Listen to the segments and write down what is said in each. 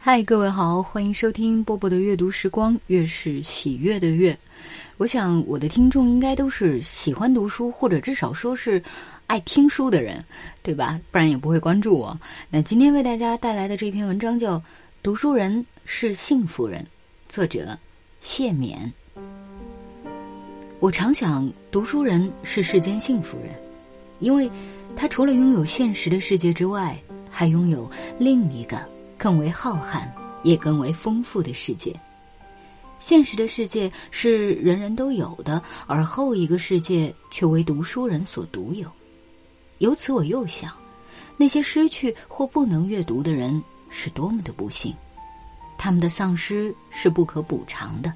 嗨，各位好，欢迎收听波波的阅读时光，月是喜悦的月。我想我的听众应该都是喜欢读书，或者至少说是爱听书的人，对吧？不然也不会关注我。那今天为大家带来的这篇文章叫《读书人是幸福人》，作者谢冕。我常想，读书人是世间幸福人，因为他除了拥有现实的世界之外，还拥有另一个更为浩瀚也更为丰富的世界。现实的世界是人人都有的，而后一个世界却为读书人所独有。由此，我又想，那些失去或不能阅读的人是多么的不幸，他们的丧失是不可补偿的。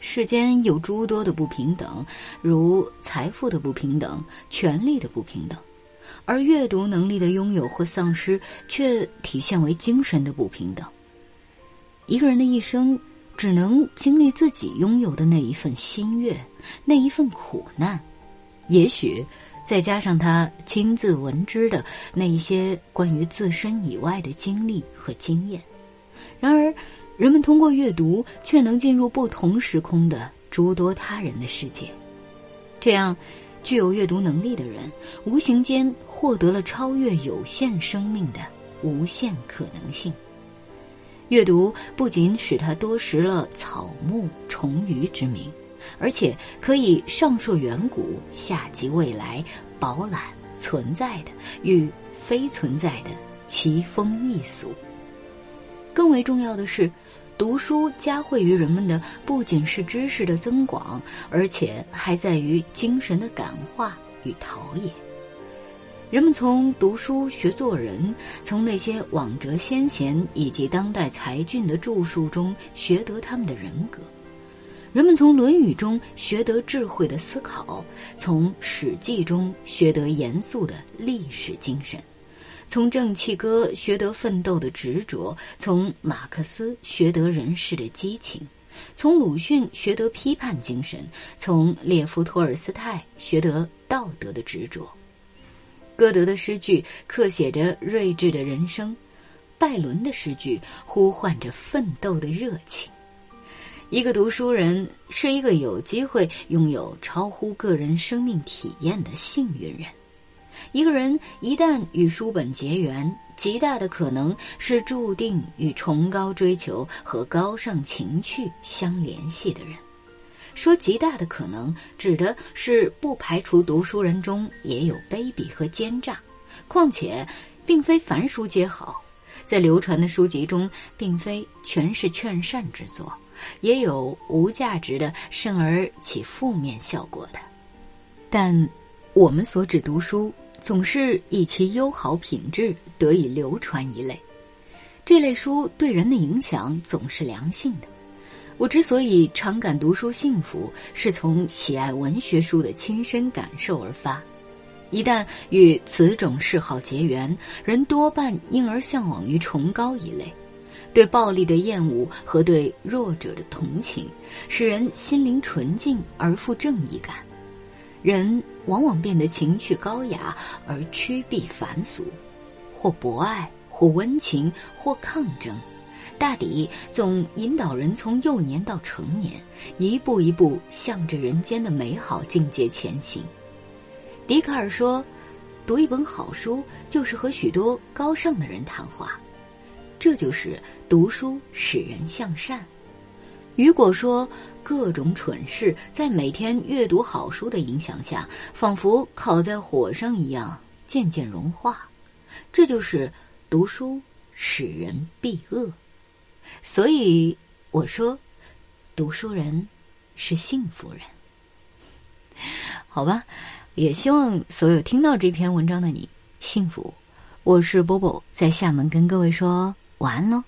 世间有诸多的不平等，如财富的不平等、权力的不平等，而阅读能力的拥有或丧失却体现为精神的不平等。一个人的一生。只能经历自己拥有的那一份心悦，那一份苦难，也许再加上他亲自闻知的那一些关于自身以外的经历和经验。然而，人们通过阅读却能进入不同时空的诸多他人的世界。这样，具有阅读能力的人，无形间获得了超越有限生命的无限可能性。阅读不仅使他多识了草木虫鱼之名，而且可以上溯远古，下及未来，饱览存在的与非存在的奇风异俗。更为重要的是，读书加惠于人们的不仅是知识的增广，而且还在于精神的感化与陶冶。人们从读书学做人，从那些往哲先贤以及当代才俊的著述中学得他们的人格；人们从《论语》中学得智慧的思考，从《史记》中学得严肃的历史精神，从《正气歌》学得奋斗的执着，从马克思学得人世的激情，从鲁迅学得批判精神，从列夫·托尔斯泰学得道德的执着。歌德的诗句刻写着睿智的人生，拜伦的诗句呼唤着奋斗的热情。一个读书人是一个有机会拥有超乎个人生命体验的幸运人。一个人一旦与书本结缘，极大的可能是注定与崇高追求和高尚情趣相联系的人。说极大的可能，指的是不排除读书人中也有卑鄙和奸诈。况且，并非凡书皆好，在流传的书籍中，并非全是劝善之作，也有无价值的，甚而起负面效果的。但我们所指读书，总是以其优好品质得以流传一类。这类书对人的影响总是良性的。我之所以常感读书幸福，是从喜爱文学书的亲身感受而发。一旦与此种嗜好结缘，人多半因而向往于崇高一类，对暴力的厌恶和对弱者的同情，使人心灵纯净而富正义感。人往往变得情趣高雅而趋避凡俗，或博爱，或温情，或抗争。大抵总引导人从幼年到成年，一步一步向着人间的美好境界前行。笛卡尔说：“读一本好书，就是和许多高尚的人谈话。”这就是读书使人向善。雨果说：“各种蠢事在每天阅读好书的影响下，仿佛烤在火上一样，渐渐融化。”这就是读书使人避恶。所以我说，读书人是幸福人。好吧，也希望所有听到这篇文章的你幸福。我是波波，在厦门跟各位说晚安喽。